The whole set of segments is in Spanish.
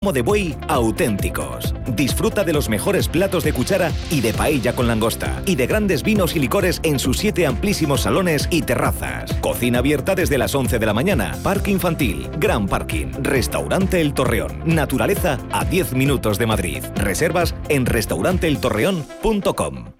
de buey auténticos. Disfruta de los mejores platos de cuchara y de paella con langosta y de grandes vinos y licores en sus siete amplísimos salones y terrazas. Cocina abierta desde las 11 de la mañana. Parque infantil, gran parking, restaurante El Torreón. Naturaleza a 10 minutos de Madrid. Reservas en restauranteeltorreón.com.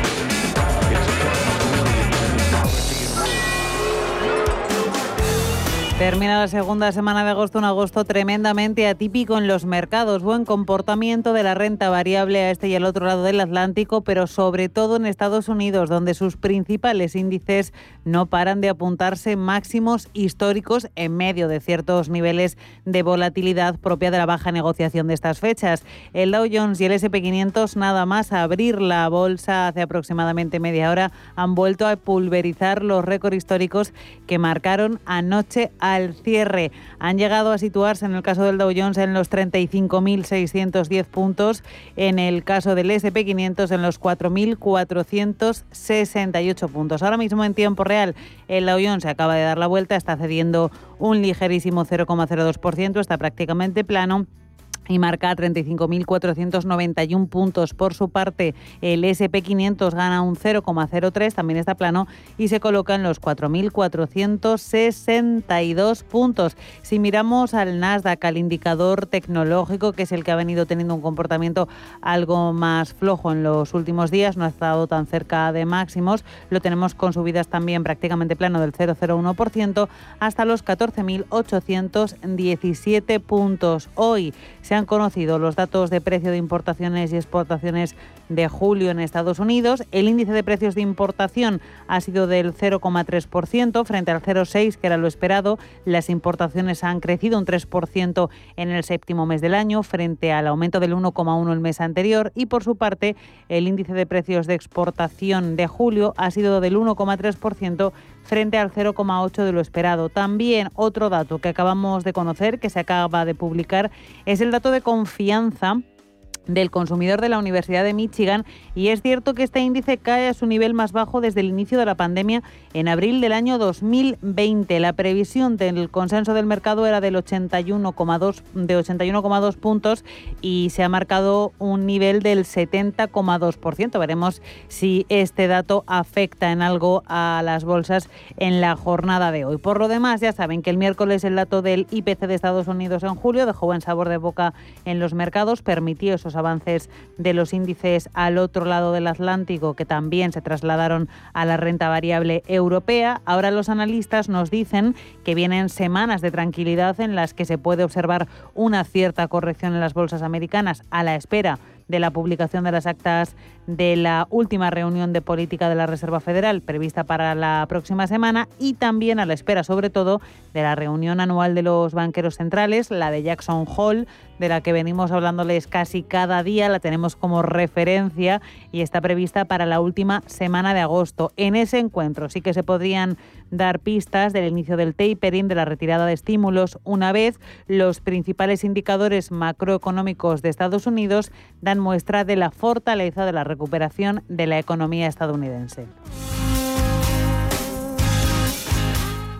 Termina la segunda semana de agosto, un agosto tremendamente atípico en los mercados. Buen comportamiento de la renta variable a este y al otro lado del Atlántico, pero sobre todo en Estados Unidos, donde sus principales índices no paran de apuntarse máximos históricos en medio de ciertos niveles de volatilidad propia de la baja negociación de estas fechas. El Dow Jones y el SP500, nada más abrir la bolsa hace aproximadamente media hora, han vuelto a pulverizar los récords históricos que marcaron anoche a al cierre. Han llegado a situarse en el caso del Dow Jones en los 35.610 puntos, en el caso del SP500 en los 4.468 puntos. Ahora mismo en tiempo real el Dow Jones se acaba de dar la vuelta, está cediendo un ligerísimo 0,02%, está prácticamente plano y marca 35.491 puntos. Por su parte, el SP500 gana un 0,03, también está plano y se coloca en los 4.462 puntos. Si miramos al Nasdaq, al indicador tecnológico, que es el que ha venido teniendo un comportamiento algo más flojo en los últimos días, no ha estado tan cerca de máximos, lo tenemos con subidas también prácticamente plano del 0,01% hasta los 14.817 puntos. Hoy se han conocido los datos de precio de importaciones y exportaciones de julio en Estados Unidos. El índice de precios de importación ha sido del 0,3% frente al 0,6% que era lo esperado. Las importaciones han crecido un 3% en el séptimo mes del año frente al aumento del 1,1% el mes anterior. Y por su parte, el índice de precios de exportación de julio ha sido del 1,3% frente al 0,8 de lo esperado. También otro dato que acabamos de conocer, que se acaba de publicar, es el dato de confianza del consumidor de la Universidad de Michigan y es cierto que este índice cae a su nivel más bajo desde el inicio de la pandemia en abril del año 2020. La previsión del consenso del mercado era del 81,2 de 81,2 puntos y se ha marcado un nivel del 70,2%. Veremos si este dato afecta en algo a las bolsas en la jornada de hoy. Por lo demás, ya saben que el miércoles el dato del IPC de Estados Unidos en julio dejó buen sabor de boca en los mercados, permitió esos avances de los índices al otro lado del Atlántico que también se trasladaron a la renta variable europea. Ahora los analistas nos dicen que vienen semanas de tranquilidad en las que se puede observar una cierta corrección en las bolsas americanas a la espera de la publicación de las actas de la última reunión de política de la Reserva Federal prevista para la próxima semana y también a la espera, sobre todo, de la reunión anual de los banqueros centrales, la de Jackson Hall, de la que venimos hablándoles casi cada día, la tenemos como referencia y está prevista para la última semana de agosto. En ese encuentro sí que se podrían dar pistas del inicio del tapering, de la retirada de estímulos, una vez los principales indicadores macroeconómicos de Estados Unidos dan muestra de la fortaleza de la recuperación de la economía estadounidense.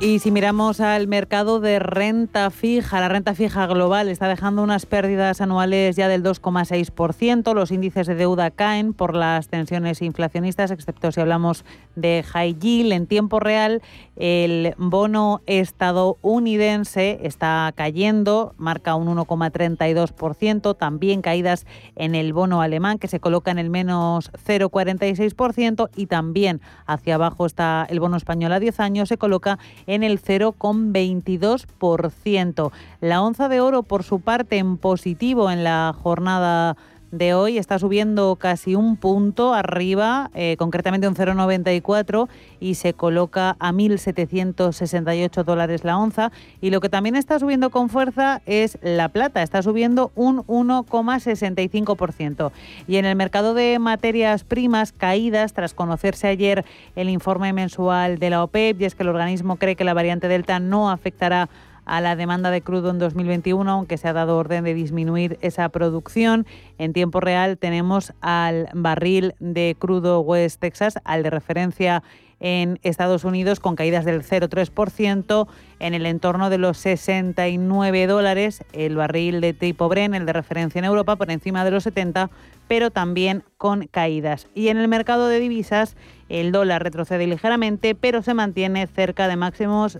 Y si miramos al mercado de renta fija, la renta fija global está dejando unas pérdidas anuales ya del 2,6%. Los índices de deuda caen por las tensiones inflacionistas, excepto si hablamos de high yield. En tiempo real, el bono estadounidense está cayendo, marca un 1,32%. También caídas en el bono alemán, que se coloca en el menos 0,46%. Y también hacia abajo está el bono español a 10 años, se coloca en el 0,22%. La onza de oro, por su parte, en positivo en la jornada de hoy está subiendo casi un punto arriba, eh, concretamente un 0,94 y se coloca a 1.768 dólares la onza. Y lo que también está subiendo con fuerza es la plata, está subiendo un 1,65%. Y en el mercado de materias primas caídas tras conocerse ayer el informe mensual de la OPEP y es que el organismo cree que la variante Delta no afectará a la demanda de crudo en 2021, aunque se ha dado orden de disminuir esa producción. En tiempo real tenemos al barril de crudo West Texas, al de referencia en Estados Unidos con caídas del 0,3% en el entorno de los 69 dólares, el barril de tipo Bren, el de referencia en Europa, por encima de los 70, pero también con caídas. Y en el mercado de divisas, el dólar retrocede ligeramente, pero se mantiene cerca de máximos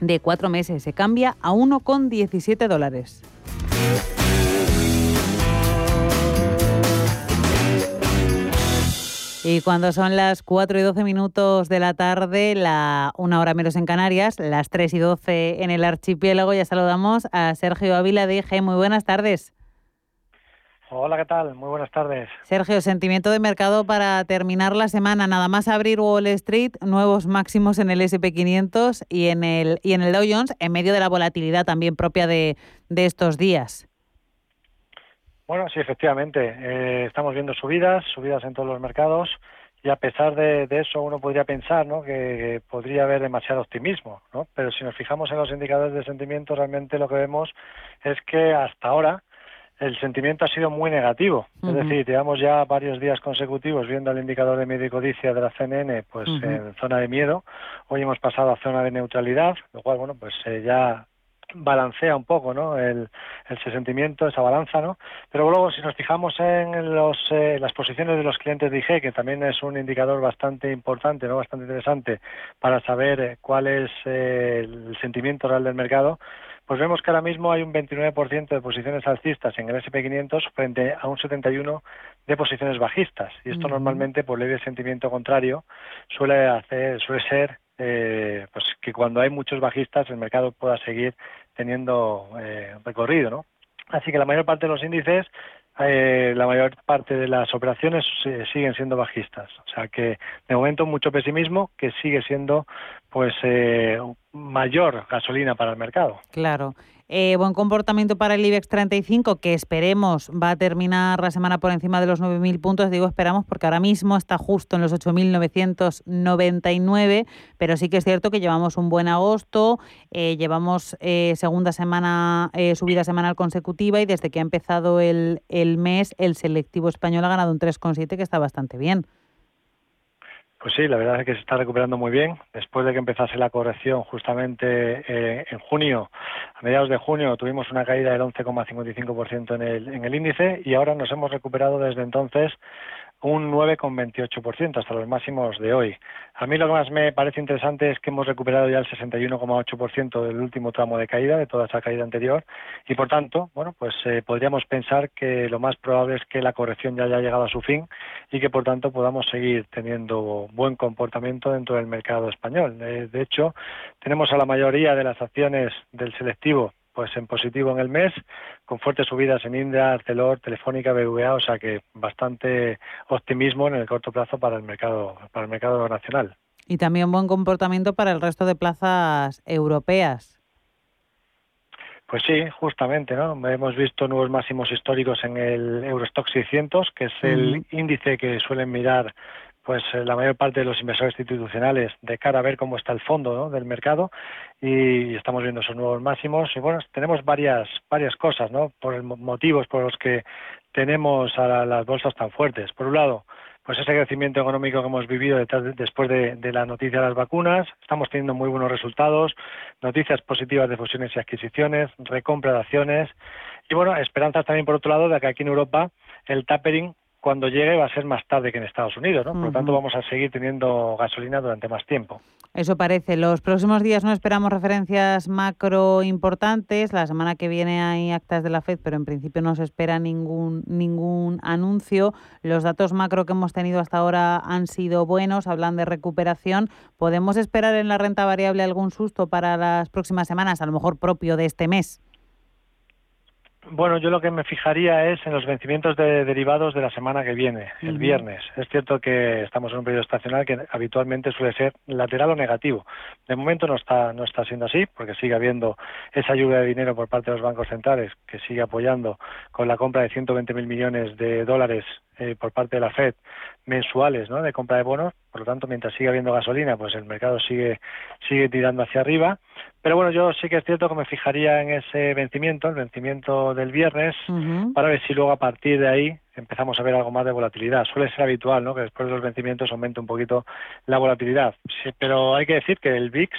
de cuatro meses. Se cambia a 1,17 dólares. Y cuando son las 4 y 12 minutos de la tarde, la una hora menos en Canarias, las 3 y 12 en el archipiélago, ya saludamos a Sergio Ávila de. Muy buenas tardes. Hola, ¿qué tal? Muy buenas tardes. Sergio, sentimiento de mercado para terminar la semana. Nada más abrir Wall Street, nuevos máximos en el SP500 y en el, y en el Dow Jones, en medio de la volatilidad también propia de, estos días. Bueno, sí, efectivamente. Eh, estamos viendo subidas, subidas en todos los mercados. Y a pesar de, eso, uno podría pensar ¿no? que, podría haber demasiado optimismo. ¿no? Pero si nos fijamos en los indicadores de sentimiento, realmente lo que vemos es que hasta ahora el sentimiento ha sido muy negativo. Es decir, llevamos ya varios días consecutivos viendo el indicador de medio codicia de la CNN pues en zona de miedo. Hoy hemos pasado a zona de neutralidad, lo cual, bueno, pues eh, ya balancea un poco ¿no? el, el sentimiento, esa balanza, ¿no? Pero luego, si nos fijamos en los, eh, las posiciones de los clientes de IG, que también es un indicador bastante importante, ¿no? bastante interesante para saber eh, cuál es el sentimiento real del mercado, pues vemos que ahora mismo hay un 29% de posiciones alcistas en el SP500 frente a un 71% de posiciones bajistas. Y esto normalmente, por ley de sentimiento contrario, suele, hacer, suele ser eh, pues que cuando hay muchos bajistas el mercado pueda seguir teniendo eh, recorrido. ¿no? Así que la mayor parte de los índices eh, la mayor parte de las operaciones siguen siendo bajistas. O sea que de momento mucho pesimismo que sigue siendo pues eh, mayor gasolina para el mercado. Claro. Eh, buen comportamiento para el IBEX 35, que esperemos va a terminar la semana por encima de los 9.000 puntos. Digo esperamos porque ahora mismo está justo en los 8.999, pero sí que es cierto que llevamos un buen agosto, eh, llevamos eh, segunda semana, subida semanal consecutiva y desde que ha empezado el, el mes, el selectivo español ha ganado un 3,7 que está bastante bien. Pues sí, la verdad es que se está recuperando muy bien. Después de que empezase la corrección justamente eh, en junio, a mediados de junio, tuvimos una caída del 11,55% en el, en el índice y ahora nos hemos recuperado desde entonces un 9,28% hasta los máximos de hoy. A mí lo que más me parece interesante es que hemos recuperado ya el 61,8% del último tramo de caída, de toda esa caída anterior, y por tanto, bueno, pues eh, podríamos pensar que lo más probable es que la corrección ya haya llegado a su fin y que por tanto podamos seguir teniendo buen comportamiento dentro del mercado español. Eh, de hecho, tenemos a la mayoría de las acciones del selectivo pues en positivo en el mes, con fuertes subidas en Indra, Arcelor, Telefónica, BVA, o sea que bastante optimismo en el corto plazo para el mercado, para el mercado nacional. Y también buen comportamiento para el resto de plazas europeas. Pues sí, justamente, ¿no? Hemos visto nuevos máximos históricos en el Eurostock 600, que es el índice que suelen mirar pues eh, la mayor parte de los inversores institucionales de cara a ver cómo está el fondo del mercado y estamos viendo esos nuevos máximos. Y bueno tenemos varias varias cosas no por motivos por los que tenemos a las bolsas tan fuertes. Por un lado pues ese crecimiento económico que hemos vivido después de, de, la noticia de las vacunas. Estamos teniendo muy buenos resultados, noticias positivas de fusiones y adquisiciones, recompra de acciones. Y bueno, esperanzas también por otro lado de que aquí en Europa el tapering cuando llegue va a ser más tarde que en Estados Unidos, ¿no? Por lo tanto, vamos a seguir teniendo gasolina durante más tiempo. Eso parece. Los próximos días no esperamos referencias macro importantes. La semana que viene hay actas de la Fed, pero en principio no se espera ningún, ningún anuncio. Los datos macro que hemos tenido hasta ahora han sido buenos, hablan de recuperación. ¿Podemos esperar en la renta variable algún susto para las próximas semanas, a lo mejor propio de este mes? Bueno, yo lo que me fijaría es en los vencimientos de derivados de la semana que viene, el viernes. Es cierto que estamos en un periodo estacional que habitualmente suele ser lateral o negativo. De momento no está no está siendo así, porque sigue habiendo esa lluvia de dinero por parte de los bancos centrales que sigue apoyando con la compra de 120.000 millones de dólares eh, por parte de la Fed mensuales ¿no? de compra de bonos. Por lo tanto, mientras siga habiendo gasolina, pues el mercado sigue, sigue tirando hacia arriba. Pero bueno, yo sí que es cierto que me fijaría en ese vencimiento, el vencimiento del viernes, para ver si luego a partir de ahí empezamos a ver algo más de volatilidad. Suele ser habitual, ¿no? Que después de los vencimientos aumente un poquito la volatilidad. pero hay que decir que el VIX,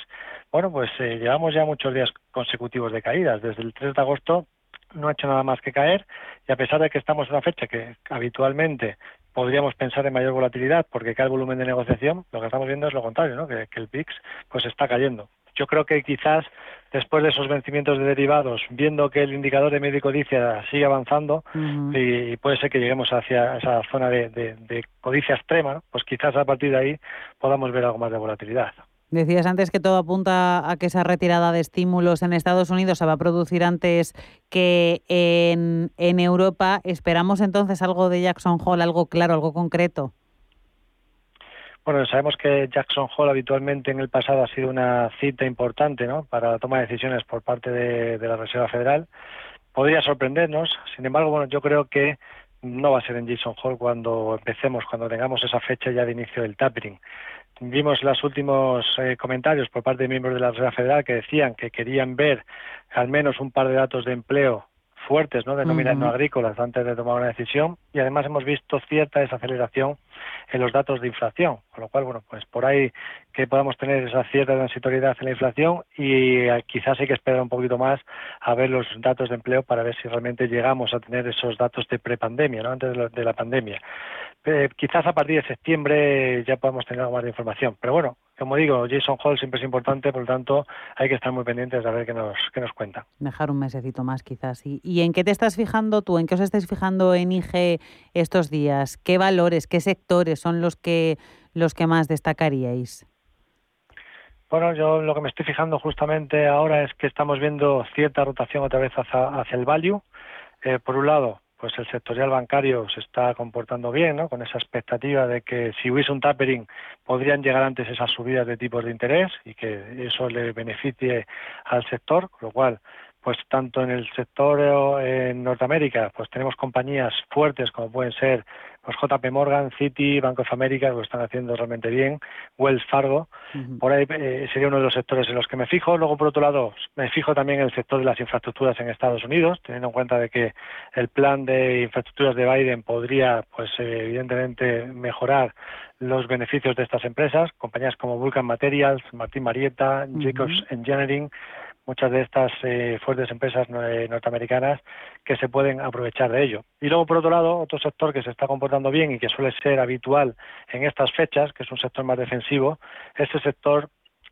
bueno, pues eh, llevamos ya muchos días consecutivos de caídas. Desde el 3 de agosto no ha hecho nada más que caer y a pesar de que estamos en una fecha que habitualmente podríamos pensar en mayor volatilidad porque cae el volumen de negociación, lo que estamos viendo es lo contrario, ¿no? que, el PIX pues está cayendo. Yo creo que quizás después de esos vencimientos de derivados, viendo que el indicador de médico codicia sigue avanzando y, puede ser que lleguemos hacia esa zona de, de codicia extrema, pues quizás a partir de ahí podamos ver algo más de volatilidad. Decías antes que todo apunta a que esa retirada de estímulos en Estados Unidos se va a producir antes que en, en Europa. ¿Esperamos entonces algo de Jackson Hole, algo claro, algo concreto? Bueno, sabemos que Jackson Hole habitualmente en el pasado ha sido una cita importante ¿no? para la toma de decisiones por parte de, la Reserva Federal. Podría sorprendernos, sin embargo, bueno, yo creo que no va a ser en Jackson Hole cuando empecemos, cuando tengamos esa fecha ya de inicio del tapering. Vimos los últimos eh, comentarios por parte de miembros de la Reserva Federal que decían que querían ver al menos un par de datos de empleo fuertes, ¿no? denominados agrícolas antes de tomar una decisión y además hemos visto cierta desaceleración en los datos de inflación, con lo cual, bueno, pues por ahí que podamos tener esa cierta transitoriedad en la inflación y eh, quizás hay que esperar un poquito más a ver los datos de empleo para ver si realmente llegamos a tener esos datos de prepandemia, ¿no? antes de la pandemia. Eh, quizás a partir de septiembre ya podamos tener algo más de información. Pero bueno, como digo, Jason Hall siempre es importante, por lo tanto hay que estar muy pendientes de ver qué nos, qué nos cuenta. Dejar un mesecito más quizás. ¿Y, ¿Y en qué te estás fijando tú? ¿En qué os estáis fijando en IG estos días? ¿Qué valores, qué sectores son los que, los que más destacaríais? Bueno, yo lo que me estoy fijando justamente ahora es que estamos viendo cierta rotación otra vez hacia, hacia el value. Eh, por un lado, pues el sectorial bancario se está comportando bien, ¿no? Con esa expectativa de que si hubiese un tapering podrían llegar antes esas subidas de tipos de interés y que eso le beneficie al sector, con lo cual pues tanto en el sector eh, en Norteamérica, pues tenemos compañías fuertes como pueden ser pues JP Morgan, Citi, Banco of America, lo están haciendo realmente bien, Wells Fargo, por ahí eh, sería uno de los sectores en los que me fijo. Luego, por otro lado, me fijo también en el sector de las infraestructuras en Estados Unidos, teniendo en cuenta de que el plan de infraestructuras de Biden podría, pues evidentemente, mejorar los beneficios de estas empresas, compañías como Vulcan Materials, Martín Marietta, Jacobs Engineering, muchas de estas eh, fuertes empresas eh, norteamericanas que se pueden aprovechar de ello. Y luego, por otro lado, otro sector que se está comportando bien y que suele ser habitual en estas fechas, que es un sector más defensivo, es el sector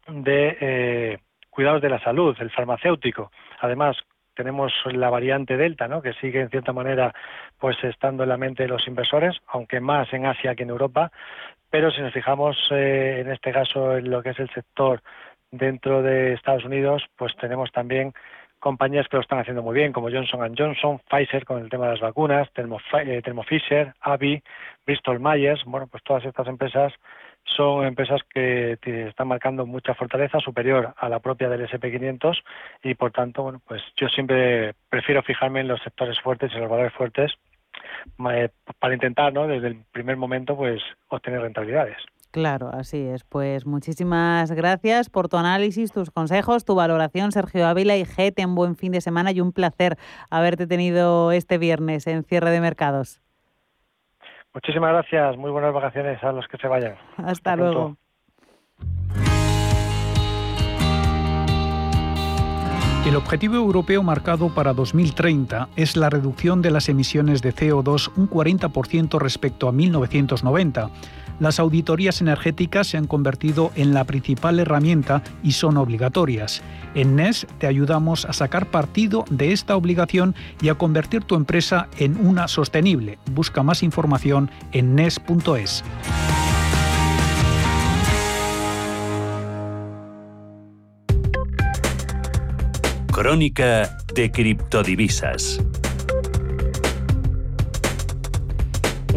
de eh, cuidados de la salud, el farmacéutico. Además, tenemos la variante Delta, ¿no? que sigue en cierta manera pues estando en la mente de los inversores, aunque más en Asia que en Europa, pero si nos fijamos en este caso en lo que es el sector dentro de Estados Unidos, pues tenemos también compañías que lo están haciendo muy bien, como Johnson Johnson, Pfizer con el tema de las vacunas, Thermo, eh, Fisher, Abbey, Bristol Myers, bueno, pues todas estas empresas son empresas que están marcando mucha fortaleza superior a la propia del SP500 y por tanto, bueno, pues yo siempre prefiero fijarme en los sectores fuertes y los valores fuertes eh, para intentar, ¿no? Desde el primer momento, pues obtener rentabilidades. Claro, así es. Pues muchísimas gracias por tu análisis, tus consejos, tu valoración, Sergio Ávila y GET en buen fin de semana y un placer haberte tenido este viernes en cierre de mercados. Muchísimas gracias, muy buenas vacaciones a los que se vayan. Hasta, luego. El objetivo europeo marcado para 2030 es la reducción de las emisiones de CO2 un 40% respecto a 1990. Las auditorías energéticas se han convertido en la principal herramienta y son obligatorias. En NES te ayudamos a sacar partido de esta obligación y a convertir tu empresa en una sostenible. Busca más información en NES.es. Crónica de criptodivisas.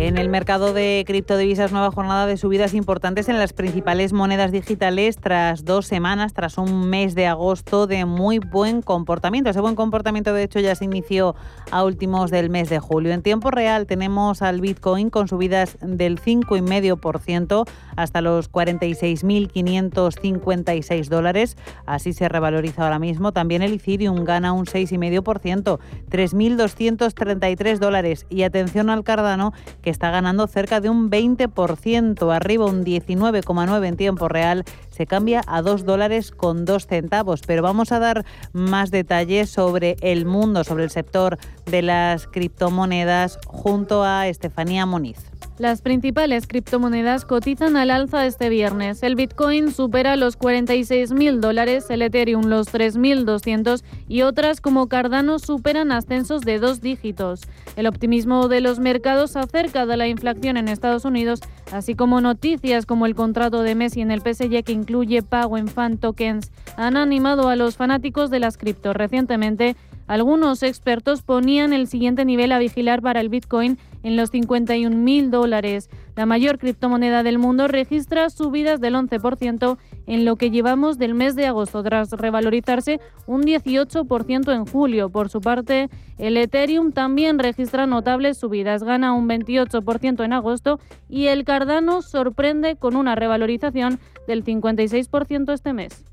En el mercado de criptodivisas, nueva jornada de subidas importantes en las principales monedas digitales tras dos semanas, tras un mes de agosto de muy buen comportamiento. Ese buen comportamiento, de hecho, ya se inició a últimos del mes de julio. En tiempo real tenemos al Bitcoin con subidas del 5,5% hasta los 46.556 dólares. Así se revaloriza ahora mismo. También el Ethereum gana un 6,5%, 3.233 dólares. Y atención al Cardano, que está ganando cerca de un 20%, arriba un 19,9 en tiempo real, se cambia a 2 dólares con 2 centavos. Pero vamos a dar más detalles sobre el mundo, sobre el sector de las criptomonedas junto a Estefanía Moniz. Las principales criptomonedas cotizan al alza este viernes. El Bitcoin supera los 46.000 dólares, el Ethereum los 3.200 y otras como Cardano superan ascensos de dos dígitos. El optimismo de los mercados acerca de la inflación en Estados Unidos, así como noticias como el contrato de Messi en el PSG que incluye pago en fan tokens, han animado a los fanáticos de las cripto. Recientemente, algunos expertos ponían el siguiente nivel a vigilar para el Bitcoin en los 51.000 dólares. La mayor criptomoneda del mundo registra subidas del 11% en lo que llevamos del mes de agosto, tras revalorizarse un 18% en julio. Por su parte, el Ethereum también registra notables subidas, gana un 28% en agosto y el Cardano sorprende con una revalorización del 56% este mes.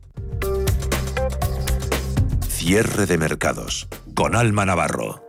Cierre de mercados con Alma Navarro.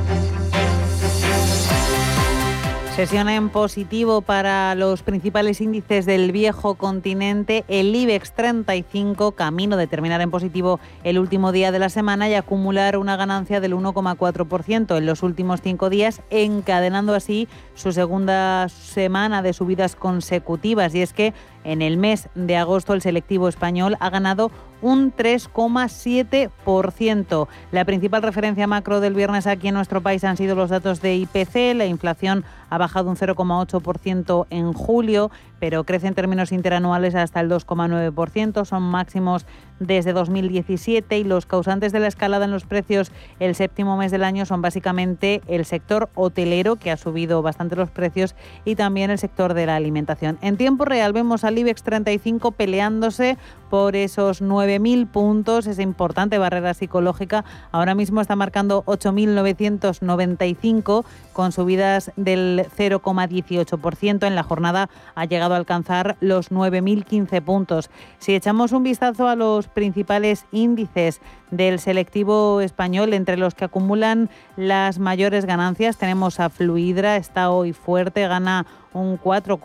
Sesión en positivo para los principales índices del viejo continente. El IBEX 35, camino de terminar en positivo el último día de la semana y acumular una ganancia del 1,4% en los últimos cinco días, encadenando así su segunda semana de subidas consecutivas. Y es que en el mes de agosto el selectivo español ha ganado un 3,7%. La principal referencia macro del viernes aquí en nuestro país han sido los datos de IPC. La inflación ha bajado un 0,8% en julio, pero crece en términos interanuales hasta el 2,9%. Son máximos desde 2017 y los causantes de la escalada en los precios el séptimo mes del año son básicamente el sector hotelero, que ha subido bastante los precios, y también el sector de la alimentación. En tiempo real vemos al IBEX 35 peleándose por esos 9.000 puntos, esa importante barrera psicológica. Ahora mismo está marcando 8.995 con subidas del 0,18%. En la jornada ha llegado a alcanzar los 9.015 puntos. Si echamos un vistazo a los principales índices del selectivo español, entre los que acumulan las mayores ganancias, tenemos a Fluidra, está hoy fuerte, gana un 4,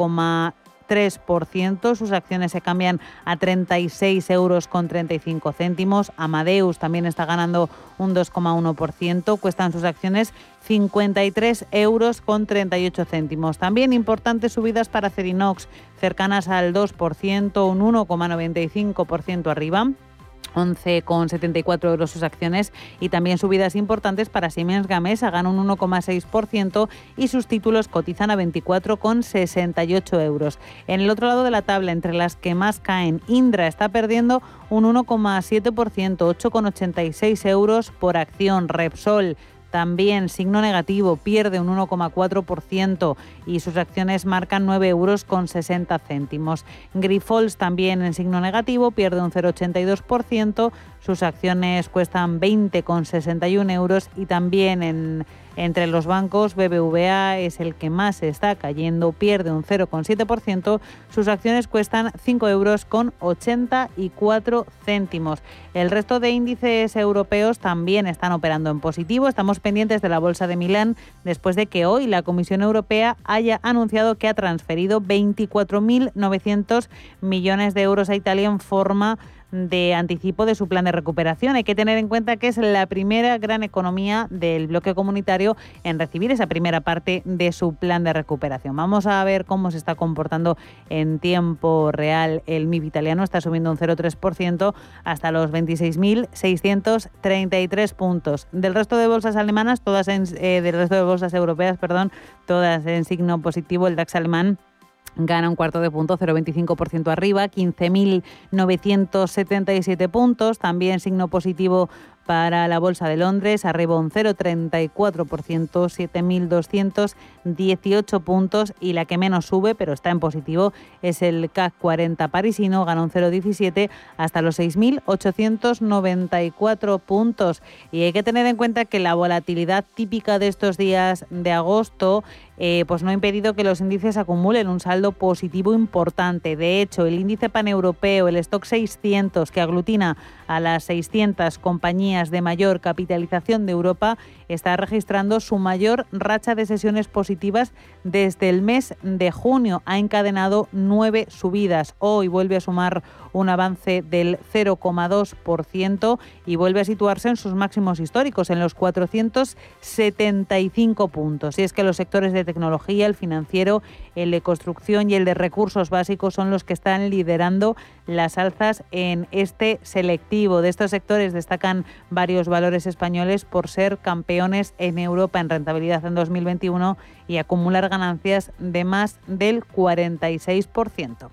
3%. Sus acciones se cambian a 36 euros con 35 céntimos. Amadeus también está ganando un 2,1%. Cuestan sus acciones 53 euros con 38 céntimos. También importantes subidas para Cerinox, cercanas al 2%, un 1,95% arriba. 11,74 euros sus acciones y también subidas importantes para Siemens Gamesa, gana un 1,6% y sus títulos cotizan a 24,68 euros. En el otro lado de la tabla, entre las que más caen, Indra está perdiendo un 1,7%, 8,86 euros por acción. Repsol también signo negativo, pierde un 1,4% y sus acciones marcan 9 euros con 60 céntimos. Grifols también en signo negativo, pierde un 0,82%, sus acciones cuestan 20,61 euros y también en entre los bancos, BBVA es el que más está cayendo, pierde un 0,7%. Sus acciones cuestan 5 euros con 84 céntimos. El resto de índices europeos también están operando en positivo. Estamos pendientes de la Bolsa de Milán después de que hoy la Comisión Europea haya anunciado que ha transferido 24.900 millones de euros a Italia en forma anticipo de su plan de recuperación. Hay que tener en cuenta que es la primera gran economía del bloque comunitario en recibir esa primera parte de su plan de recuperación. Vamos a ver cómo se está comportando en tiempo real el MIB italiano. Está subiendo un 0,3% hasta los 26.633 puntos. Del resto de bolsas alemanas, todas en, eh, del resto de bolsas europeas, perdón, todas en signo positivo. El DAX alemán gana un cuarto de punto, 0,25% arriba, 15.977 puntos, también signo positivo para la Bolsa de Londres, arriba un 0,34%, 7.218 puntos y la que menos sube, pero está en positivo, es el CAC 40 parisino, gana un 0,17 hasta los 6.894 puntos. Y hay que tener en cuenta que la volatilidad típica de estos días de agosto eh, pues no ha impedido que los índices acumulen un saldo positivo importante. De hecho, el índice paneuropeo, el Stock 600, que aglutina a las 600 compañías de mayor capitalización de Europa, está registrando su mayor racha de sesiones positivas desde el mes de junio. Ha encadenado nueve subidas. Hoy vuelve a sumar un avance del 0,2% y vuelve a situarse en sus máximos históricos, en los 475 puntos. Y es que los sectores de tecnología, el financiero, el de construcción y el de recursos básicos son los que están liderando las alzas en este selectivo. De estos sectores destacan varios valores españoles por ser campeones en Europa en rentabilidad en 2021 y acumular ganancias de más del 46%.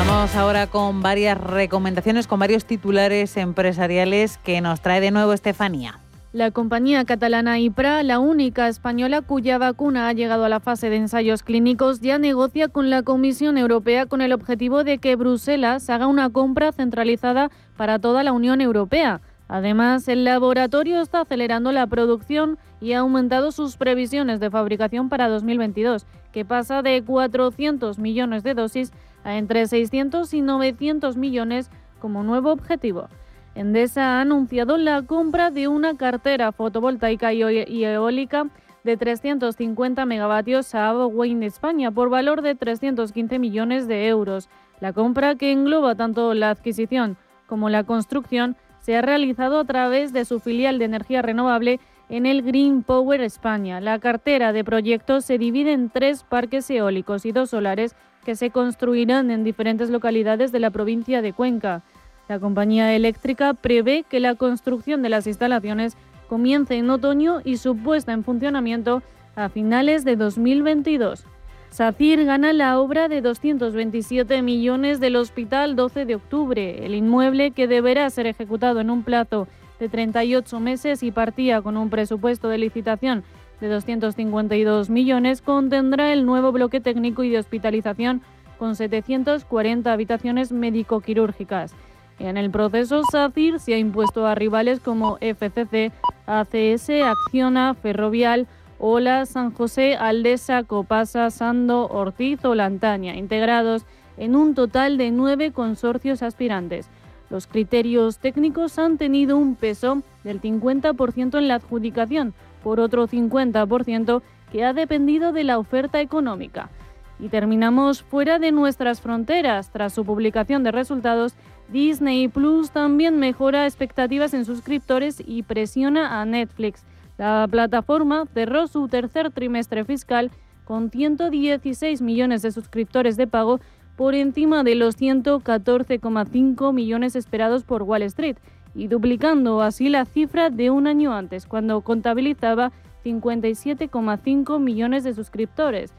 Vamos ahora con varias recomendaciones, con varios titulares empresariales que nos trae de nuevo Estefanía. La compañía catalana IPRA, la única española cuya vacuna ha llegado a la fase de ensayos clínicos, ya negocia con la Comisión Europea con el objetivo de que Bruselas haga una compra centralizada para toda la Unión Europea. Además, el laboratorio está acelerando la producción y ha aumentado sus previsiones de fabricación para 2022, que pasa de 400 millones de dosis a entre 600 y 900 millones como nuevo objetivo. Endesa ha anunciado la compra de una cartera fotovoltaica y eólica de 350 megavatios a Wind España por valor de 315 millones de euros. La compra, que engloba tanto la adquisición como la construcción, se ha realizado a través de su filial de energía renovable en el Green Power España. La cartera de proyectos se divide en tres parques eólicos y dos solares que se construirán en diferentes localidades de la provincia de Cuenca. La compañía eléctrica prevé que la construcción de las instalaciones comience en otoño y su puesta en funcionamiento a finales de 2022. SACIR gana la obra de 227 millones del Hospital 12 de Octubre. El inmueble, que deberá ser ejecutado en un plazo de 38 meses y partía con un presupuesto de licitación de 252 millones, contendrá el nuevo bloque técnico y de hospitalización con 740 habitaciones médico-quirúrgicas. En el proceso, SACIR se ha impuesto a rivales como FCC, ACS, Acciona, Ferrovial, Ola, San José, Aldesa, Copasa, Sando, Ortiz o Lantaña, integrados en un total de nueve consorcios aspirantes. Los criterios técnicos han tenido un peso del 50% en la adjudicación, por otro 50% que ha dependido de la oferta económica. Y terminamos fuera de nuestras fronteras. Tras su publicación de resultados, Disney Plus también mejora expectativas en suscriptores y presiona a Netflix. La plataforma cerró su tercer trimestre fiscal con 116 millones de suscriptores de pago por encima de los 114,5 millones esperados por Wall Street y duplicando así la cifra de un año antes, cuando contabilizaba 57,5 millones de suscriptores.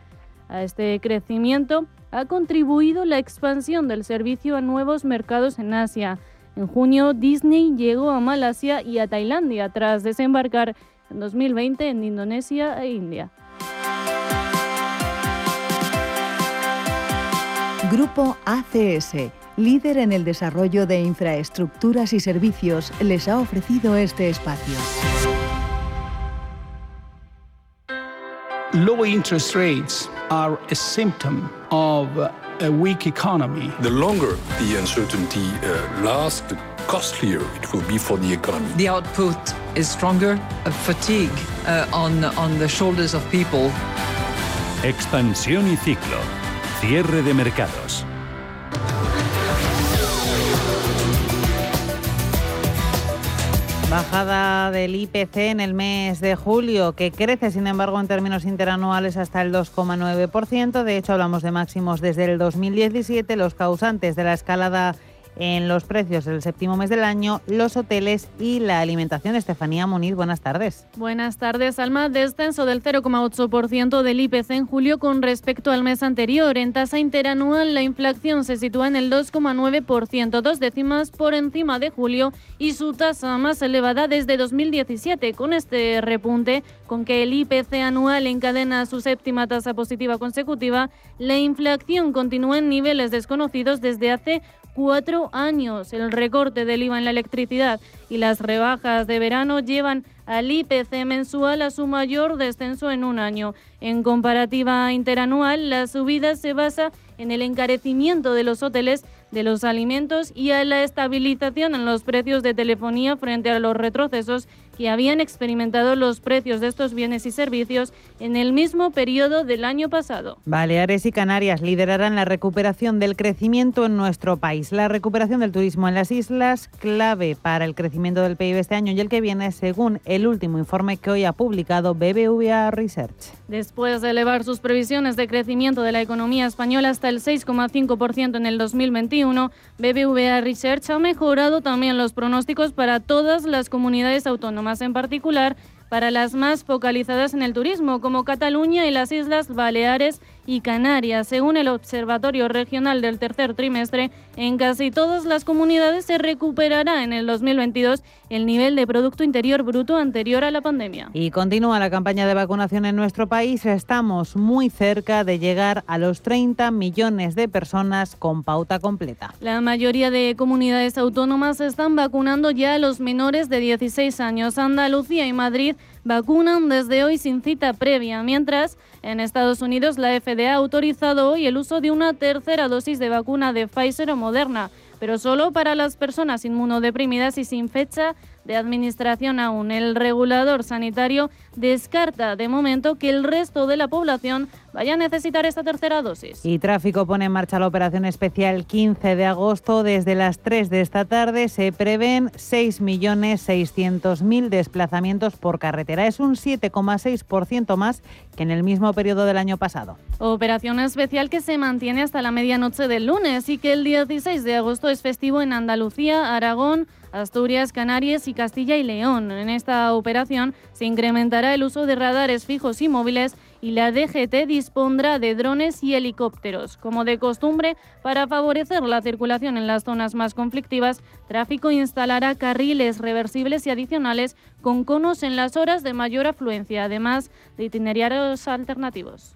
A este crecimiento ha contribuido la expansión del servicio a nuevos mercados en Asia. En junio, Disney llegó a Malasia y a Tailandia tras desembarcar en 2020 en Indonesia e India. Grupo ACS, líder en el desarrollo de infraestructuras y servicios, les ha ofrecido este espacio. Low interest rates are a symptom of a weak economy. The longer the uncertainty uh, lasts, the costlier it will be for the economy. The output is stronger, a fatigue uh, on, on the shoulders of people. Expansión y ciclo. Cierre de mercados. Bajada del IPC en el mes de julio, que crece, sin embargo, en términos interanuales hasta el 2,9%. De hecho, hablamos de máximos desde el 2017. Los causantes de la escalada en los precios del séptimo mes del año, los hoteles y la alimentación. Estefanía Muniz, buenas tardes. Buenas tardes, Alma. Descenso del 0,8% del IPC en julio con respecto al mes anterior. En tasa interanual, la inflación se sitúa en el 2,9%, dos décimas por encima de julio y su tasa más elevada desde 2017. Con este repunte, con que el IPC anual encadena su séptima tasa positiva consecutiva, la inflación continúa en niveles desconocidos desde hace cuatro años. El recorte del IVA en la electricidad y las rebajas de verano llevan al IPC mensual a su mayor descenso en un año. En comparativa interanual, la subida se basa en el encarecimiento de los hoteles, de los alimentos y a la estabilización en los precios de telefonía frente a los retrocesos que habían experimentado los precios de estos bienes y servicios en el mismo periodo del año pasado. Baleares y Canarias liderarán la recuperación del crecimiento en nuestro país. La recuperación del turismo en las islas, clave para el crecimiento del PIB este año y el que viene, según el último informe que hoy ha publicado BBVA Research. Después de elevar sus previsiones de crecimiento de la economía española hasta el 6,5% en el 2021, BBVA Research ha mejorado también los pronósticos para todas las comunidades autónomas, en particular para las más focalizadas en el turismo, como Cataluña y las Islas Baleares y Canarias. Según el Observatorio Regional del tercer trimestre, en casi todas las comunidades se recuperará en el 2022 el nivel de Producto Interior Bruto anterior a la pandemia. Y continúa la campaña de vacunación en nuestro país. Estamos muy cerca de llegar a los 30 millones de personas con pauta completa. La mayoría de comunidades autónomas están vacunando ya a los menores de 16 años. Andalucía y Madrid vacunan desde hoy sin cita previa, mientras en Estados Unidos la FDA ha autorizado hoy el uso de una tercera dosis de vacuna de Pfizer o Moderna, pero solo para las personas inmunodeprimidas y sin fecha de administración aún. El regulador sanitario descarta de momento que el resto de la población vaya a necesitar esta tercera dosis. Y tráfico pone en marcha la operación especial 15 de agosto. Desde las 3 de esta tarde se prevén 6.600.000 desplazamientos por carretera. Es un 7,6% más que en el mismo periodo del año pasado. Operación especial que se mantiene hasta la medianoche del lunes y que el 16 de agosto es festivo en Andalucía, Aragón, Asturias, Canarias y Castilla y León. En esta operación se incrementará el uso de radares fijos y móviles y la DGT dispondrá de drones y helicópteros. Como de costumbre, para favorecer la circulación en las zonas más conflictivas, Tráfico instalará carriles reversibles y adicionales con conos en las horas de mayor afluencia, además de itinerarios alternativos.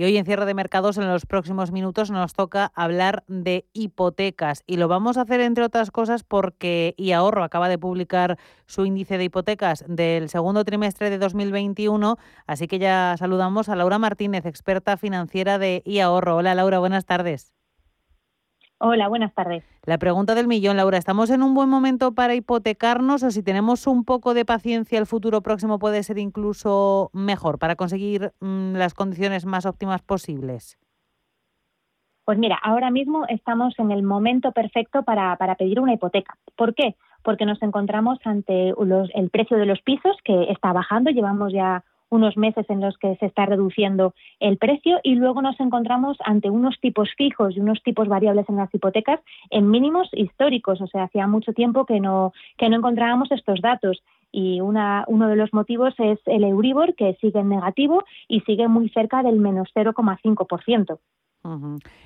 Y hoy en cierre de mercados, en los próximos minutos, nos toca hablar de hipotecas. Y lo vamos a hacer, entre otras cosas, porque iAhorro acaba de publicar su índice de hipotecas del segundo trimestre de 2021. Así que ya saludamos a Laura Martínez, experta financiera de iAhorro. Hola, Laura, buenas tardes. Hola, buenas tardes. La pregunta del millón, Laura, ¿estamos en un buen momento para hipotecarnos o si tenemos un poco de paciencia el futuro próximo puede ser incluso mejor para conseguir mm, las condiciones más óptimas posibles? Pues mira, ahora mismo estamos en el momento perfecto para, para pedir una hipoteca. ¿Por qué? Porque nos encontramos ante el precio de los pisos que está bajando, llevamos ya unos meses en los que se está reduciendo el precio y luego nos encontramos ante unos tipos fijos y unos tipos variables en las hipotecas en mínimos históricos. O sea, hacía mucho tiempo que no, que no encontrábamos estos datos y una, uno de los motivos es el Euribor, que sigue en negativo y sigue muy cerca del menos 0,5%.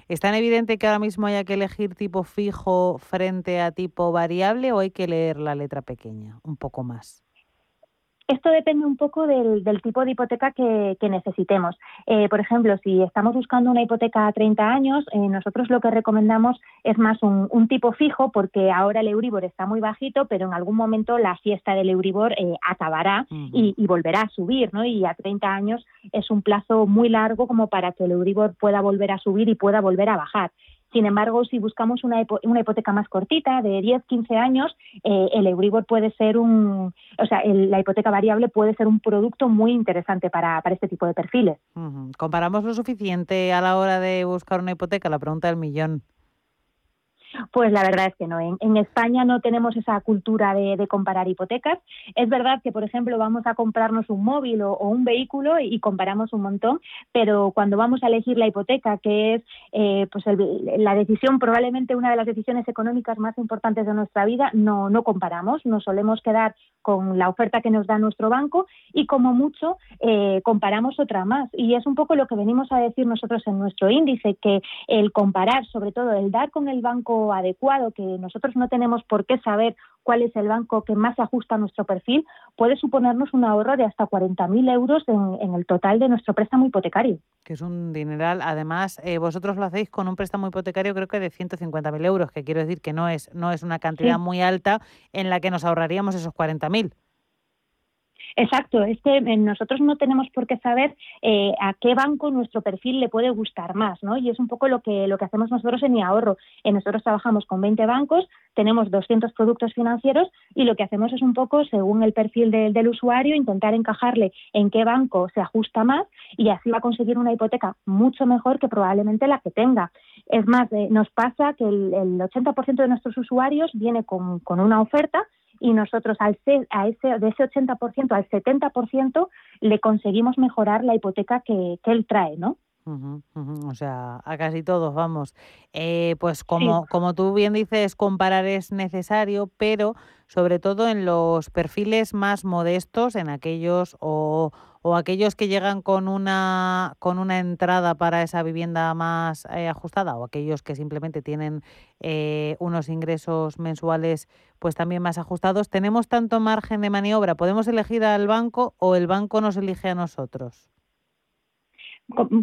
¿Es tan evidente que ahora mismo haya que elegir tipo fijo frente a tipo variable o hay que leer la letra pequeña un poco más? Esto depende un poco del, tipo de hipoteca que, necesitemos. Eh, por ejemplo, si estamos buscando una hipoteca a 30 años, eh, nosotros lo que recomendamos es más un, tipo fijo porque ahora el Euribor está muy bajito, pero en algún momento la fiesta del Euribor eh, acabará y, y, volverá a subir, ¿no? Y a 30 años es un plazo muy largo como para que el Euribor pueda volver a subir y pueda volver a bajar. Sin embargo, si buscamos una, hipoteca más cortita, de 10, 15 años, eh, el Euribor puede ser un, o sea, la hipoteca variable puede ser un producto muy interesante para, este tipo de perfiles. ¿Comparamos lo suficiente a la hora de buscar una hipoteca? La pregunta del millón. Pues la verdad es que no. En, España no tenemos esa cultura de, comparar hipotecas. Es verdad que, por ejemplo, vamos a comprarnos un móvil o, un vehículo y, comparamos un montón, pero cuando vamos a elegir la hipoteca, que es eh, pues la decisión, probablemente una de las decisiones económicas más importantes de nuestra vida, no, no comparamos. Nos solemos quedar con la oferta que nos da nuestro banco y como mucho eh, comparamos otra más. Y es un poco lo que venimos a decir nosotros en nuestro índice, que el comparar, sobre todo el dar con el banco adecuado, que nosotros no tenemos por qué saber cuál es el banco que más se ajusta a nuestro perfil, puede suponernos un ahorro de hasta 40.000 euros en, el total de nuestro préstamo hipotecario. Que es un dineral. Además, eh, vosotros lo hacéis con un préstamo hipotecario creo que de 150.000 euros, que quiero decir que no es, no es una cantidad muy alta en la que nos ahorraríamos esos 40.000. Exacto, es que eh, nosotros no tenemos por qué saber eh, a qué banco nuestro perfil le puede gustar más, ¿no? Y es un poco lo que lo que hacemos nosotros en ahorro. Eh, nosotros trabajamos con 20 bancos, tenemos 200 productos financieros y lo que hacemos es un poco, según el perfil del usuario, intentar encajarle en qué banco se ajusta más y así va a conseguir una hipoteca mucho mejor que probablemente la que tenga. Es más, nos pasa que el, 80% de nuestros usuarios viene con, con una oferta y nosotros al a ese, de ese 80% al 70% le conseguimos mejorar la hipoteca que, él trae, ¿no? O sea, a casi todos, vamos. Eh, pues como, como tú bien dices, comparar es necesario, pero sobre todo en los perfiles más modestos, en aquellos o, o aquellos que llegan con una, con una entrada para esa vivienda más eh, ajustada o aquellos que simplemente tienen eh, unos ingresos mensuales pues también más ajustados, tenemos tanto margen de maniobra, podemos elegir al banco o el banco nos elige a nosotros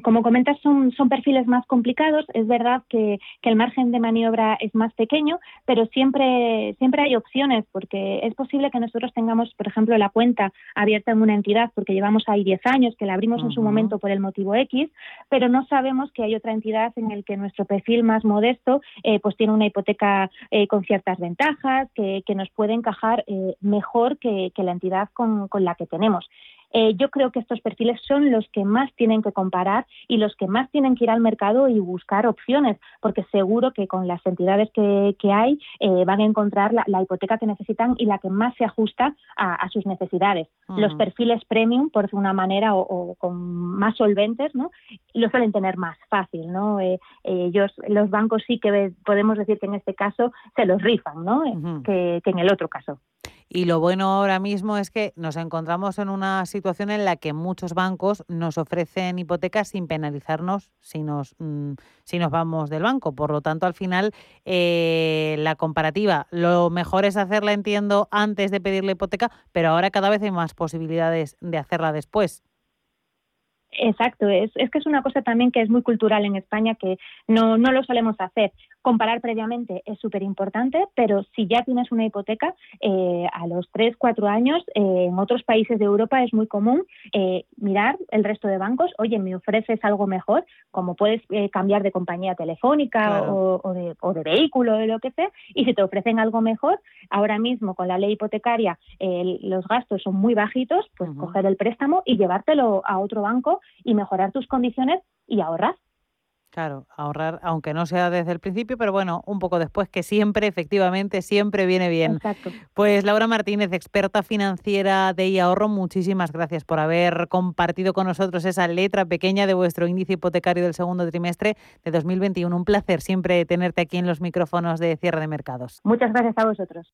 como comentas, son, son perfiles más complicados. Es verdad que, el margen de maniobra es más pequeño, pero siempre, siempre hay opciones, porque es posible que nosotros tengamos, por ejemplo, la cuenta abierta en una entidad, porque llevamos ahí 10 años, que la abrimos en su momento por el motivo X, pero no sabemos que hay otra entidad en la que nuestro perfil más modesto eh, pues tiene una hipoteca eh, con ciertas ventajas, que, nos puede encajar eh, mejor que, la entidad con, con la que tenemos. Eh, yo creo que estos perfiles son los que más tienen que comparar y los que más tienen que ir al mercado y buscar opciones, porque seguro que con las entidades que, hay eh, van a encontrar la, hipoteca que necesitan y la que más se ajusta a, sus necesidades. Los perfiles premium, por una manera, o, con más solventes, ¿no? lo suelen tener más fácil. ¿no? Eh, ellos, los bancos sí que podemos decir que en este caso se los rifan ¿no? que en el otro caso. Y lo bueno ahora mismo es que nos encontramos en una situación en la que muchos bancos nos ofrecen hipotecas sin penalizarnos si nos, mm, si nos vamos del banco. Por lo tanto, al final, eh, la comparativa, lo mejor es hacerla, entiendo, antes de pedir la hipoteca, pero ahora cada vez hay más posibilidades de hacerla después. Exacto, es, es que es una cosa también que es muy cultural en España que no, no lo solemos hacer. Comparar previamente es súper importante, pero si ya tienes una hipoteca, eh, a los 3, 4 años, eh, en otros países de Europa es muy común eh, mirar el resto de bancos, oye, me ofreces algo mejor, como puedes cambiar de compañía telefónica o, de, o, de, vehículo, de lo que sea, y si te ofrecen algo mejor, ahora mismo con la ley hipotecaria los gastos son muy bajitos, pues coger el préstamo y llevártelo a otro banco y mejorar tus condiciones y ahorrar. Claro, ahorrar, aunque no sea desde el principio, pero bueno, un poco después, que siempre, efectivamente, siempre viene bien. Exacto. Pues Laura Martínez, experta financiera de ahorro, muchísimas gracias por haber compartido con nosotros esa letra pequeña de vuestro índice hipotecario del segundo trimestre de 2021. Un placer siempre tenerte aquí en los micrófonos de cierre de mercados. Muchas gracias a vosotros.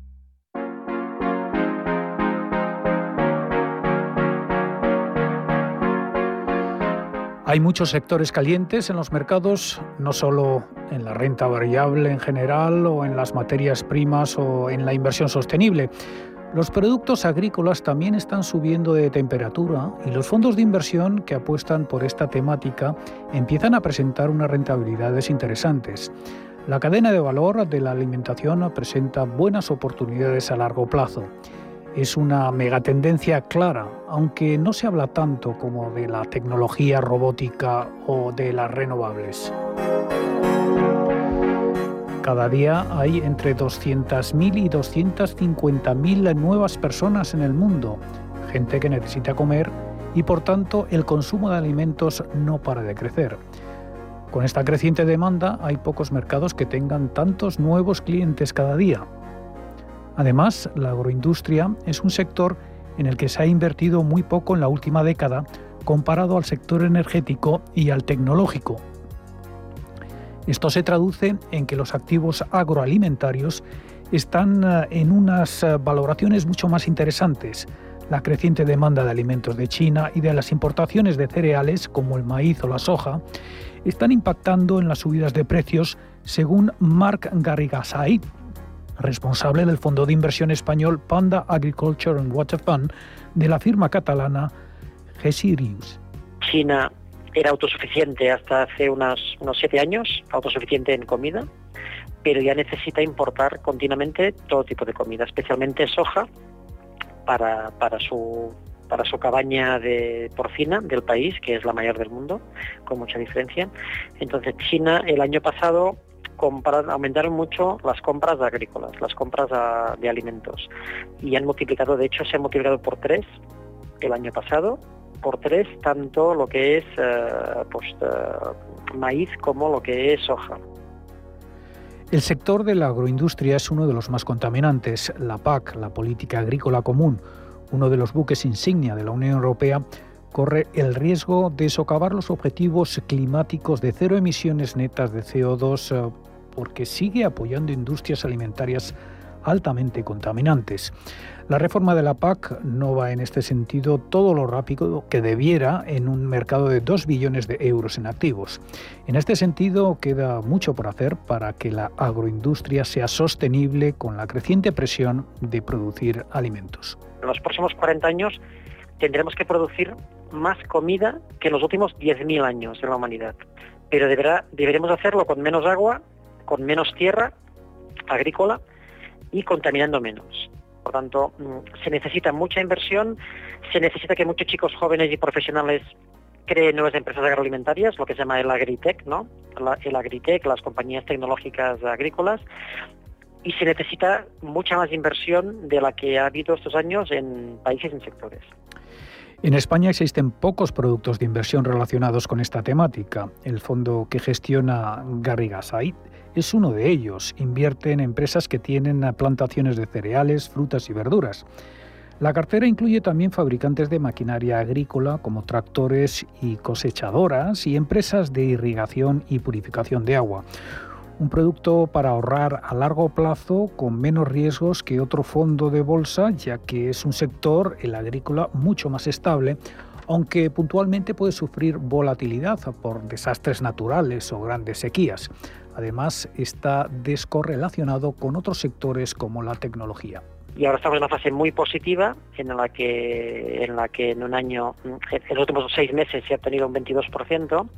Hay muchos sectores calientes en los mercados, no solo en la renta variable en general o en las materias primas o en la inversión sostenible. Los productos agrícolas también están subiendo de temperatura y los fondos de inversión que apuestan por esta temática empiezan a presentar unas rentabilidades interesantes. La cadena de valor de la alimentación presenta buenas oportunidades a largo plazo es una megatendencia clara, aunque no se habla tanto como de la tecnología robótica o de las renovables. Cada día hay entre 200.000 y 250.000 nuevas personas en el mundo, gente que necesita comer y por tanto el consumo de alimentos no para de crecer. Con esta creciente demanda hay pocos mercados que tengan tantos nuevos clientes cada día. Además, la agroindustria es un sector en el que se ha invertido muy poco en la última década comparado al sector energético y al tecnológico. Esto se traduce en que los activos agroalimentarios están eh, en unas eh, valoraciones mucho más interesantes. La creciente demanda de alimentos de China y de las importaciones de cereales como el maíz o la soja están impactando en las subidas de precios, según Mark Garrigasay, responsable del fondo de inversión español Panda Agriculture and Water Fund de la firma catalana Gesirius. China era autosuficiente hasta hace unos siete años, autosuficiente en comida, pero ya necesita importar continuamente todo tipo de comida, especialmente soja para, para su para su cabaña de porcina del país, que es la mayor del mundo, con mucha diferencia. Entonces China el año pasado aumentaron mucho las compras agrícolas, las compras de alimentos, y han multiplicado, de hecho se han multiplicado por tres el año pasado, por tres tanto lo que es eh, pues, eh, maíz como lo que es soja. El sector de la agroindustria es uno de los más contaminantes. La PAC, la Política Agrícola Común, uno de los buques insignia de la Unión Europea, corre el riesgo de socavar los objetivos climáticos de cero emisiones netas de CO2 eh, porque sigue apoyando industrias alimentarias altamente contaminantes. La reforma de la PAC no va en este sentido todo lo rápido que debiera en un mercado de 2 billones de euros en activos. En este sentido, queda mucho por hacer para que la agroindustria sea sostenible con la creciente presión de producir alimentos. En los próximos 40 años tendremos que producir más comida que en los últimos 10.000 años en la humanidad. Pero deberá, deberemos hacerlo con menos agua, con menos tierra agrícola y contaminando menos. Por tanto, mm, se necesita mucha inversión, se necesita que muchos chicos jóvenes y profesionales creen nuevas empresas agroalimentarias, lo que se llama el agritech, ¿no? el agritech, las compañías tecnológicas agrícolas, y se necesita mucha más inversión de la que ha habido estos años en países y sectores. En España existen pocos productos de inversión relacionados con esta temática. El fondo que gestiona Garrigasait es uno de ellos. Invierte en empresas que tienen plantaciones de cereales, frutas y verduras. La cartera incluye también fabricantes de maquinaria agrícola como tractores y cosechadoras y empresas de irrigación y purificación de agua. Un producto para ahorrar a largo plazo con menos riesgos que otro fondo de bolsa, ya que es un sector, el agrícola, mucho más estable, aunque puntualmente puede sufrir volatilidad por desastres naturales o grandes sequías. Además, está descorrelacionado con otros sectores como la tecnología. Y ahora estamos en una fase muy positiva en la que en, la que en un año, en los últimos seis meses se ha tenido un 22%,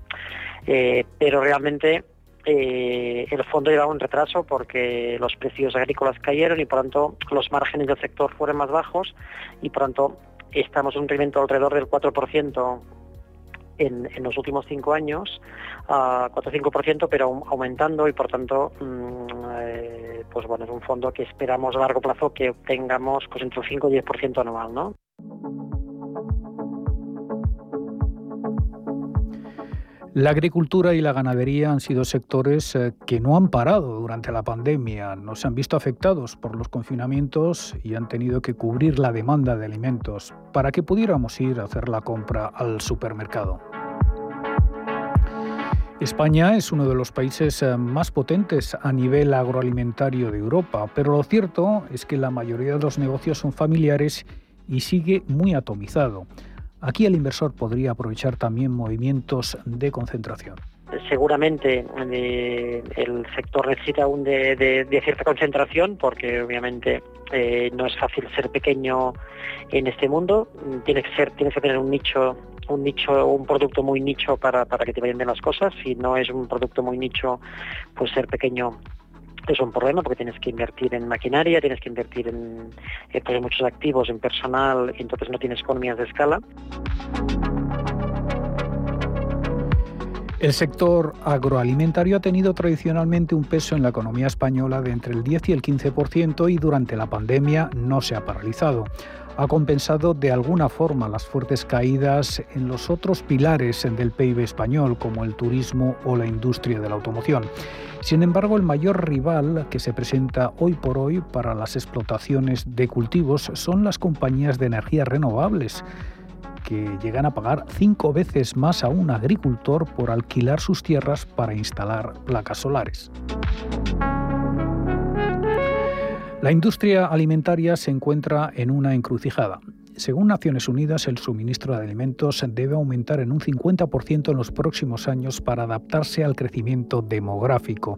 eh, pero realmente eh, el fondo llevaba un retraso porque los precios agrícolas cayeron y por tanto los márgenes del sector fueron más bajos y por tanto estamos en un rendimiento alrededor del 4% en, los últimos cinco años, a 4-5%, pero aumentando y por tanto, mm, eh, pues bueno, es un fondo que esperamos a largo plazo que obtengamos pues entre un 5 y 10% anual, ¿no? La agricultura y la ganadería han sido sectores eh, que no han parado durante la pandemia, no se han visto afectados por los confinamientos y han tenido que cubrir la demanda de alimentos para que pudiéramos ir a hacer la compra al supermercado. España es uno de los países eh, más potentes a nivel agroalimentario de Europa, pero lo cierto es que la mayoría de los negocios son familiares y sigue muy atomizado. Aquí el inversor podría aprovechar también movimientos de concentración. Seguramente eh, el sector necesita aún de, cierta concentración porque obviamente eh, no es fácil ser pequeño en este mundo. Tiene que ser, tienes que tener un nicho, un nicho, un producto muy nicho para, para que te vayan bien las cosas. Si no es un producto muy nicho, pues ser pequeño es un problema porque tienes que invertir en maquinaria, tienes que invertir en, en muchos activos, en personal, entonces no tienes economías de escala. El sector agroalimentario ha tenido tradicionalmente un peso en la economía española de entre el 10 y el 15% y durante la pandemia no se ha paralizado ha compensado de alguna forma las fuertes caídas en los otros pilares del PIB español, como el turismo o la industria de la automoción. Sin embargo, el mayor rival que se presenta hoy por hoy para las explotaciones de cultivos son las compañías de energías renovables que llegan a pagar cinco veces más a un agricultor por alquilar sus tierras para instalar placas solares. La industria alimentaria se encuentra en una encrucijada. Según Naciones Unidas, el suministro de alimentos debe aumentar en un 50% en los próximos años para adaptarse al crecimiento demográfico.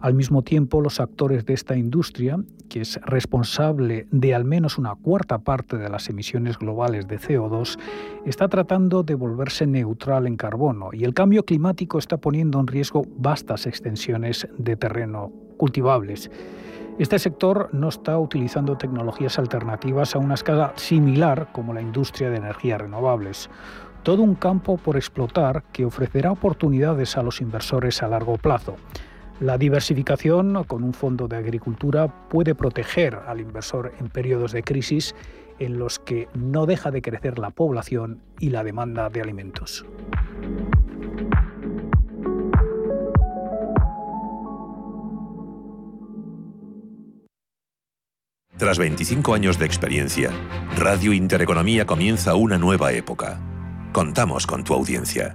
Al mismo tiempo, los actores de esta industria, que es responsable de al menos una cuarta parte de las emisiones globales de CO2, está tratando de volverse neutral en carbono y el cambio climático está poniendo en riesgo vastas extensiones de terreno cultivables. Este sector no está utilizando tecnologías alternativas a una escala similar como la industria de energías renovables. Todo un campo por explotar que ofrecerá oportunidades a los inversores a largo plazo. La diversificación con un fondo de agricultura puede proteger al inversor en periodos de crisis en los que no deja de crecer la población y la demanda de alimentos. Tras 25 años de experiencia, Radio Intereconomía comienza una nueva época. Contamos con tu audiencia.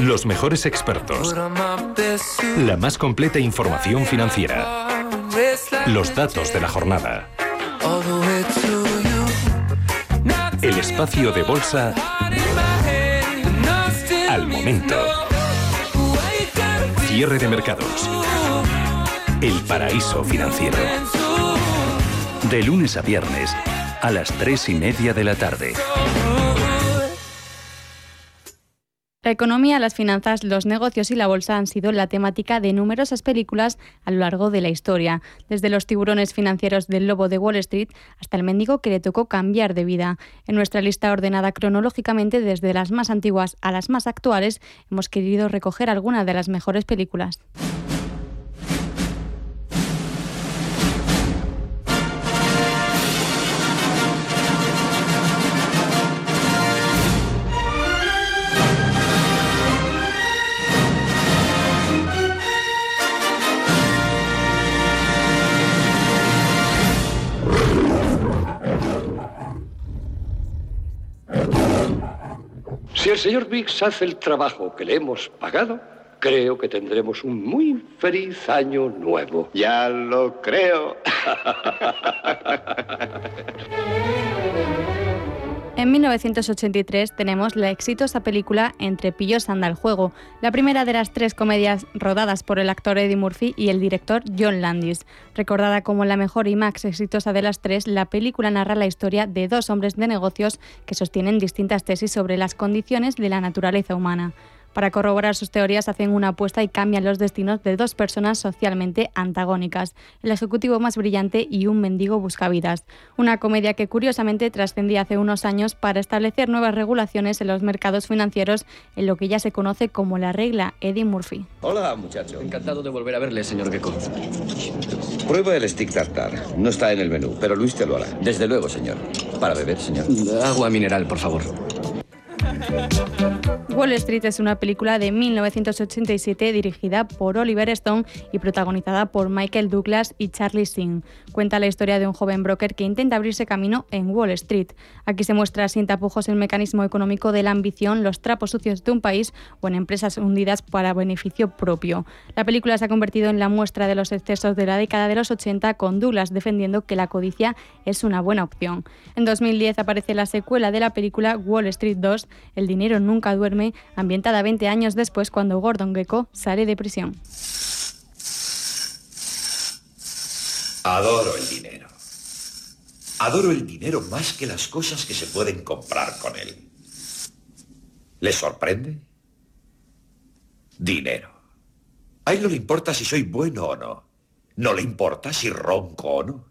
Los mejores expertos. La más completa información financiera. Los datos de la jornada. El espacio de bolsa al momento. Cierre de mercados. El paraíso financiero. De lunes a viernes a las 3 y media de la tarde. La economía, las finanzas, los negocios y la bolsa han sido la temática de numerosas películas a lo largo de la historia, desde los tiburones financieros del lobo de Wall Street hasta el mendigo que le tocó cambiar de vida. En nuestra lista ordenada cronológicamente desde las más antiguas a las más actuales, hemos querido recoger algunas de las mejores películas. Si el señor Biggs hace el trabajo que le hemos pagado, creo que tendremos un muy feliz año nuevo. Ya lo creo. En 1983 tenemos la exitosa película Entre pillos anda el juego, la primera de las tres comedias rodadas por el actor Eddie Murphy y el director John Landis. Recordada como la mejor y más exitosa de las tres, la película narra la historia de dos hombres de negocios que sostienen distintas tesis sobre las condiciones de la naturaleza humana. Para corroborar sus teorías hacen una apuesta y cambian los destinos de dos personas socialmente antagónicas, el ejecutivo más brillante y un mendigo buscavidas. Una comedia que curiosamente trascendía hace unos años para establecer nuevas regulaciones en los mercados financieros en lo que ya se conoce como la regla Eddie Murphy. Hola, muchacho. Encantado de volver a verle, señor Gecko. Prueba el stick tartar. No está en el menú, pero Luis te lo hará. Desde luego, señor. Para beber, señor. Agua mineral, por favor. Wall Street es una película de 1987 dirigida por Oliver Stone y protagonizada por Michael Douglas y Charlie Sheen. Cuenta la historia de un joven broker que intenta abrirse camino en Wall Street. Aquí se muestra sin tapujos el mecanismo económico de la ambición, los trapos sucios de un país o en empresas hundidas para beneficio propio. La película se ha convertido en la muestra de los excesos de la década de los 80 con Douglas defendiendo que la codicia es una buena opción. En 2010 aparece la secuela de la película Wall Street 2, El dinero nunca duerme, ambientada 20 años después cuando Gordon Gekko sale de prisión. Adoro el dinero. Adoro el dinero más que las cosas que se pueden comprar con él. ¿Le sorprende? Dinero. A él no le importa si soy bueno o no. No le importa si ronco o no.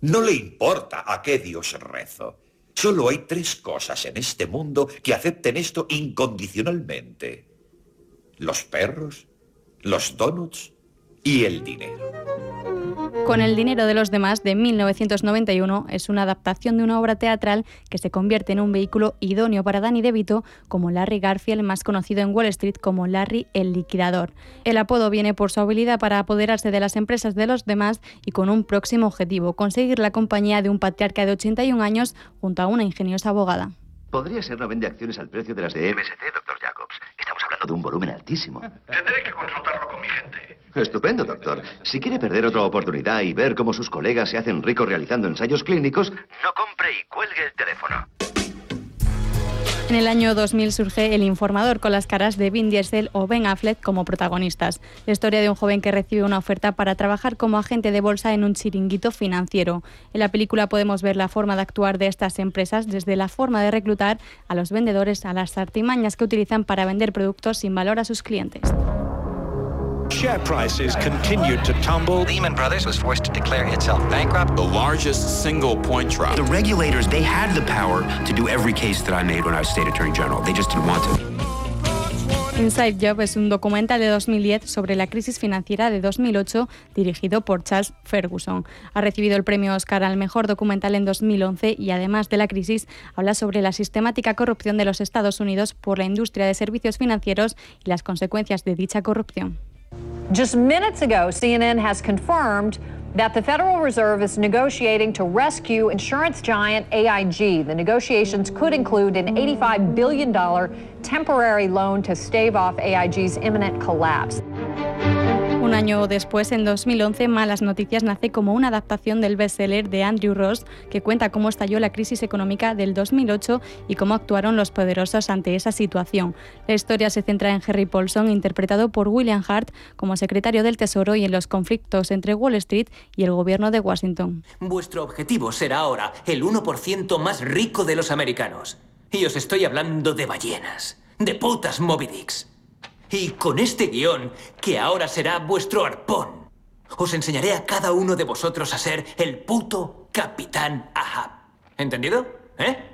No le importa a qué Dios rezo. Solo hay tres cosas en este mundo que acepten esto incondicionalmente. Los perros, los donuts y el dinero. Con el dinero de los demás de 1991 es una adaptación de una obra teatral que se convierte en un vehículo idóneo para Danny DeVito como Larry Garfield, más conocido en Wall Street como Larry el liquidador. El apodo viene por su habilidad para apoderarse de las empresas de los demás y con un próximo objetivo, conseguir la compañía de un patriarca de 81 años junto a una ingeniosa abogada. Podría ser no vende acciones al precio de las de MSC, doctor Jacobs. Hablando de un volumen altísimo. Tendré que consultarlo con mi gente. Estupendo, doctor. Si quiere perder otra oportunidad y ver cómo sus colegas se hacen ricos realizando ensayos clínicos, no compre y cuelgue el teléfono. En el año 2000 surge El Informador con las caras de Vin Diesel o Ben Affleck como protagonistas. La historia de un joven que recibe una oferta para trabajar como agente de bolsa en un chiringuito financiero. En la película podemos ver la forma de actuar de estas empresas desde la forma de reclutar a los vendedores a las artimañas que utilizan para vender productos sin valor a sus clientes. Share prices continued to tumble. Lehman Brothers was forced to declare itself bankrupt. The largest single point drop. The regulators, they had the power to do every case that I made when I was state attorney general. They just didn't want to. Inside Job es un documental de 2010 sobre la crisis financiera de 2008 dirigido por Charles Ferguson. Ha recibido el premio Oscar al mejor documental en 2011 y además de la crisis habla sobre la sistemática corrupción de los Estados Unidos por la industria de servicios financieros y las consecuencias de dicha corrupción. Just minutes ago, CNN has confirmed that the Federal Reserve is negotiating to rescue insurance giant AIG. The negotiations could include an $85 billion temporary loan to stave off AIG's imminent collapse. Un año después, en 2011, Malas Noticias nace como una adaptación del bestseller de Andrew Ross, que cuenta cómo estalló la crisis económica del 2008 y cómo actuaron los poderosos ante esa situación. La historia se centra en Harry Paulson, interpretado por William Hart como secretario del Tesoro y en los conflictos entre Wall Street y el gobierno de Washington. Vuestro objetivo será ahora el 1% más rico de los americanos. Y os estoy hablando de ballenas, de putas Moby Dicks. Y con este guion, que ahora será vuestro arpón, os enseñaré a cada uno de vosotros a ser el puto Capitán Ahab. ¿Entendido? ¿Eh?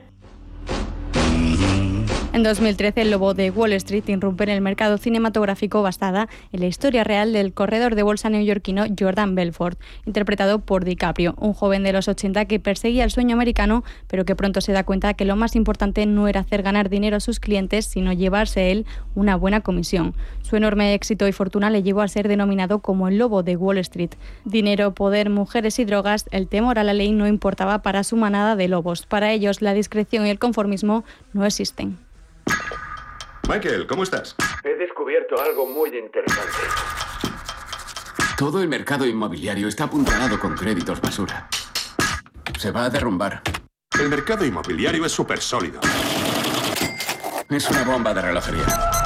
En 2013, el lobo de Wall Street irrumpe en el mercado cinematográfico basada en la historia real del corredor de bolsa neoyorquino Jordan Belfort, interpretado por DiCaprio, un joven de los 80 que perseguía el sueño americano, pero que pronto se da cuenta que lo más importante no era hacer ganar dinero a sus clientes, sino llevarse él una buena comisión. Su enorme éxito y fortuna le llevó a ser denominado como el lobo de Wall Street. Dinero, poder, mujeres y drogas, el temor a la ley no importaba para su manada de lobos. Para ellos, la discreción y el conformismo no existen. Michael, ¿cómo estás? He descubierto algo muy interesante. Todo el mercado inmobiliario está apuntalado con créditos basura. Se va a derrumbar. El mercado inmobiliario es súper sólido. Es una bomba de relojería.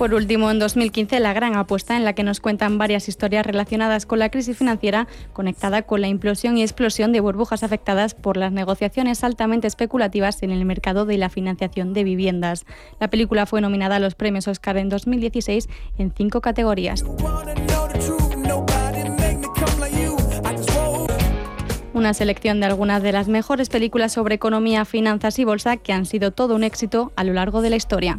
Por último, en 2015, la gran apuesta en la que nos cuentan varias historias relacionadas con la crisis financiera conectada con la implosión y explosión de burbujas afectadas por las negociaciones altamente especulativas en el mercado de la financiación de viviendas. La película fue nominada a los premios Oscar en 2016 en cinco categorías. Una selección de algunas de las mejores películas sobre economía, finanzas y bolsa que han sido todo un éxito a lo largo de la historia.